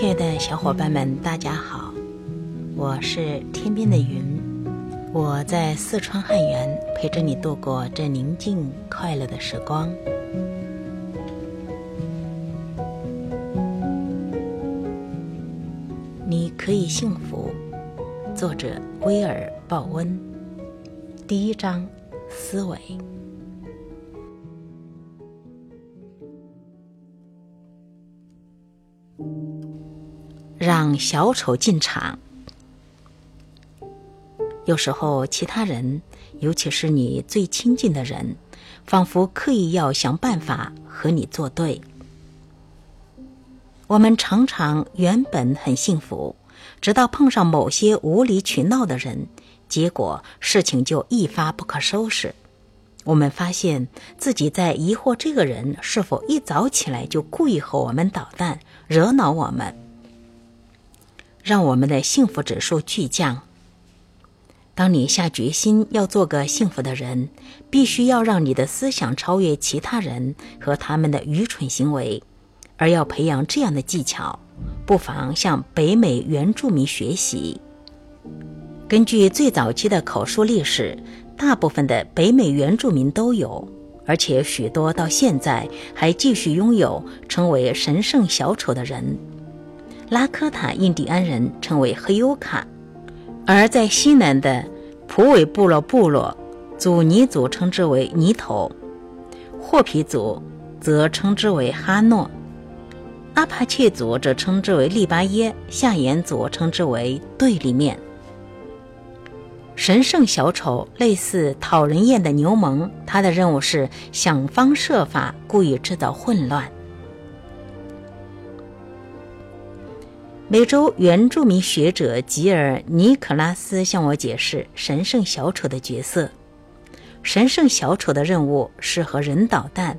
亲爱的小伙伴们，大家好，我是天边的云，我在四川汉源陪着你度过这宁静快乐的时光。你可以幸福。作者威尔·鲍温。第一章：思维。让小丑进场。有时候，其他人，尤其是你最亲近的人，仿佛刻意要想办法和你作对。我们常常原本很幸福，直到碰上某些无理取闹的人，结果事情就一发不可收拾。我们发现自己在疑惑这个人是否一早起来就故意和我们捣蛋，惹恼我们，让我们的幸福指数巨降。当你下决心要做个幸福的人，必须要让你的思想超越其他人和他们的愚蠢行为。而要培养这样的技巧，不妨向北美原住民学习。根据最早期的口述历史，大部分的北美原住民都有，而且许多到现在还继续拥有称为神圣小丑的人。拉科塔印第安人称为黑尤卡，而在西南的普韦部落部落，祖尼族称之为尼头，霍皮族则称之为哈诺。阿帕契族则称之为利巴耶，夏延族称之为对立面。神圣小丑类似讨人厌的牛虻，他的任务是想方设法故意制造混乱。美洲原住民学者吉尔尼克拉斯向我解释神圣小丑的角色：神圣小丑的任务是和人捣蛋。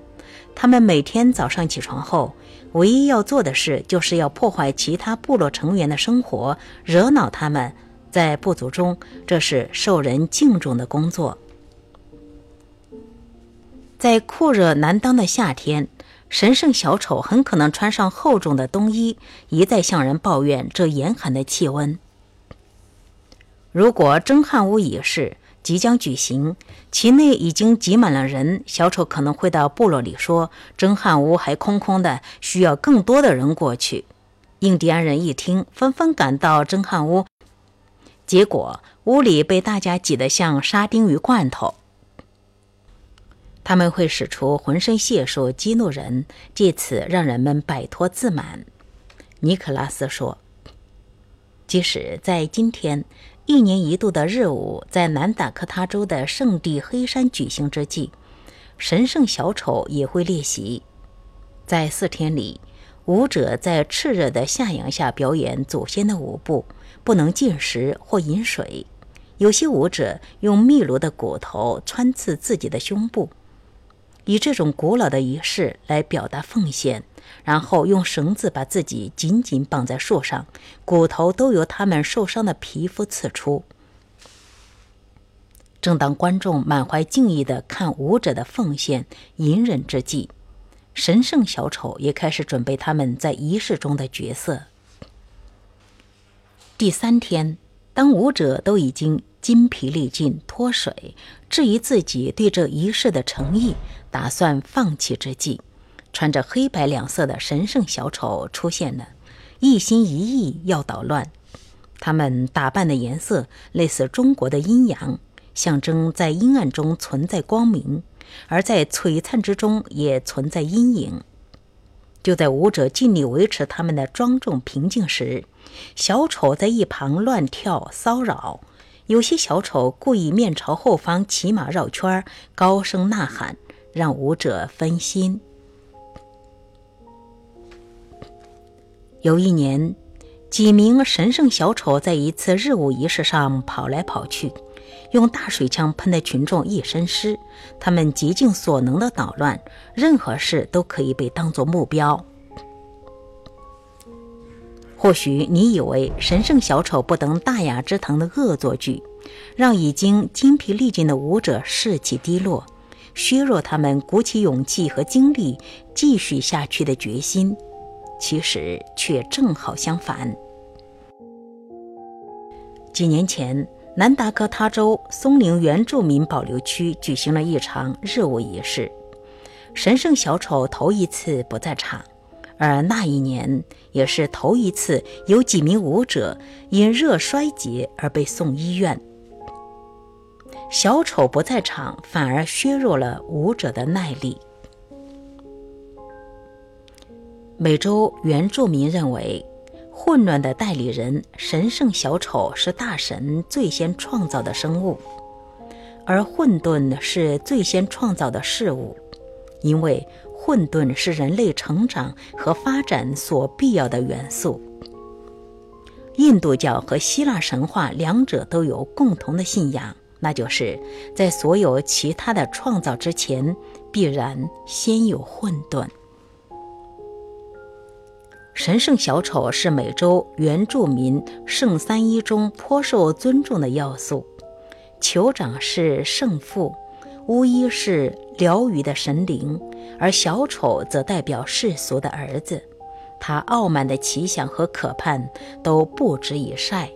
他们每天早上起床后，唯一要做的事就是要破坏其他部落成员的生活，惹恼他们。在部族中，这是受人敬重的工作。在酷热难当的夏天，神圣小丑很可能穿上厚重的冬衣，一再向人抱怨这严寒的气温。如果征汉屋仪式，即将举行，其内已经挤满了人。小丑可能会到部落里说：“征汉屋还空空的，需要更多的人过去。”印第安人一听，纷纷赶到征汉屋，结果屋里被大家挤得像沙丁鱼罐头。他们会使出浑身解数激怒人，借此让人们摆脱自满。尼克拉斯说：“即使在今天。”一年一度的日舞在南达科他州的圣地黑山举行之际，神圣小丑也会练习。在四天里，舞者在炽热的夏阳下表演祖先的舞步，不能进食或饮水。有些舞者用秘鲁的骨头穿刺自己的胸部。以这种古老的仪式来表达奉献，然后用绳子把自己紧紧绑在树上，骨头都由他们受伤的皮肤刺出。正当观众满怀敬意地看舞者的奉献、隐忍之际，神圣小丑也开始准备他们在仪式中的角色。第三天，当舞者都已经。筋疲力尽，脱水，质疑自己对这一世的诚意，打算放弃之际，穿着黑白两色的神圣小丑出现了，一心一意要捣乱。他们打扮的颜色类似中国的阴阳，象征在阴暗中存在光明，而在璀璨之中也存在阴影。就在舞者尽力维持他们的庄重平静时，小丑在一旁乱跳骚扰。有些小丑故意面朝后方骑马绕圈高声呐喊，让舞者分心。有一年，几名神圣小丑在一次日舞仪式上跑来跑去，用大水枪喷得群众一身湿。他们极尽所能的捣乱，任何事都可以被当作目标。或许你以为神圣小丑不登大雅之堂的恶作剧，让已经精疲力尽的舞者士气低落，削弱他们鼓起勇气和精力继续下去的决心。其实却正好相反。几年前，南达科他州松林原住民保留区举行了一场热舞仪式，神圣小丑头一次不在场，而那一年也是头一次有几名舞者因热衰竭而被送医院。小丑不在场，反而削弱了舞者的耐力。美洲原住民认为，混乱的代理人神圣小丑是大神最先创造的生物，而混沌是最先创造的事物，因为混沌是人类成长和发展所必要的元素。印度教和希腊神话两者都有共同的信仰，那就是在所有其他的创造之前，必然先有混沌。神圣小丑是美洲原住民圣三一中颇受尊重的要素，酋长是圣父，巫医是疗愈的神灵，而小丑则代表世俗的儿子。他傲慢的奇想和可盼都不值一晒。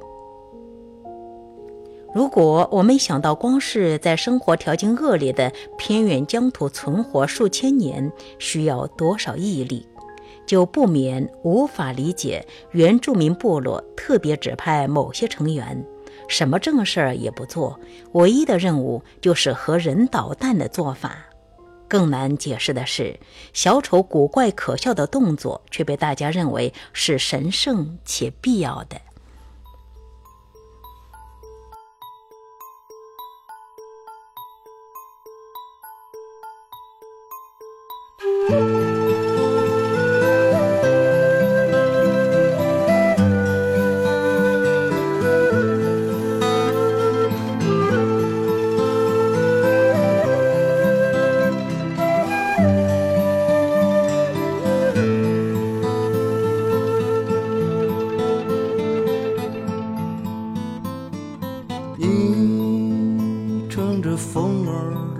如果我们想到光是在生活条件恶劣的偏远疆土存活数千年需要多少毅力？就不免无法理解原住民部落特别指派某些成员，什么正事儿也不做，唯一的任务就是和人捣蛋的做法。更难解释的是，小丑古怪可笑的动作却被大家认为是神圣且必要的。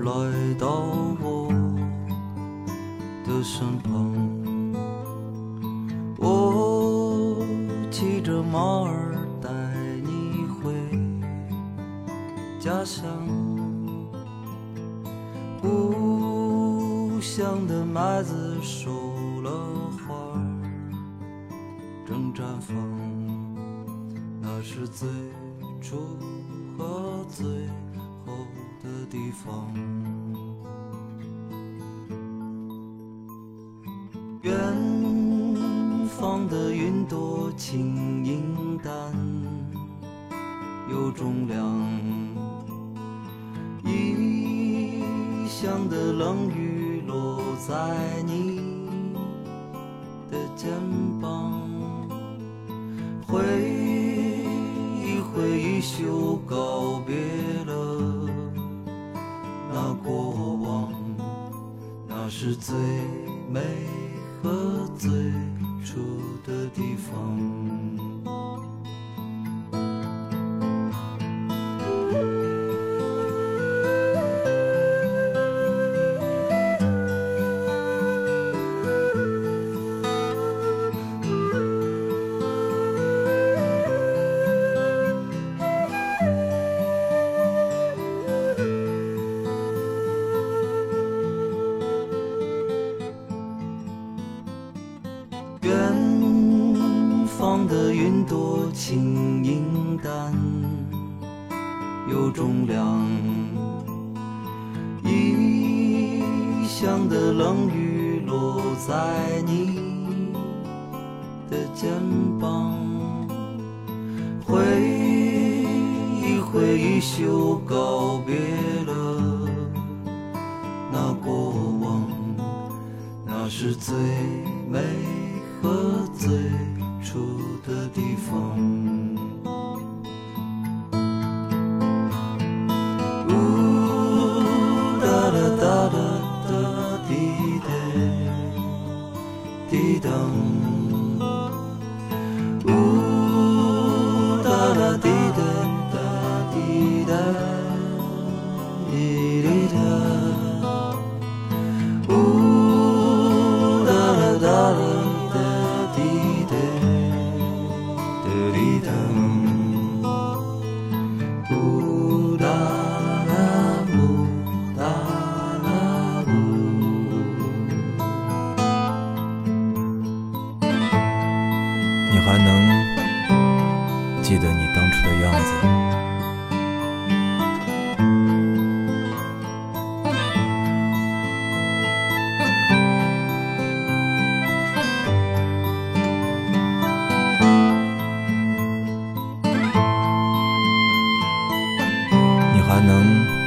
来到我的身旁我骑着马儿带你回家乡故乡的麦子熟了花儿正绽放那是最初和最后。的地方远方的云朵轻盈淡，有重量；异乡的冷雨落在你是最美。和最初的地方。江的冷雨落在你的肩膀，挥一挥衣袖，告别了那过往，那是最美和最初的地方。tão 你还能记得你当初的样子。你还能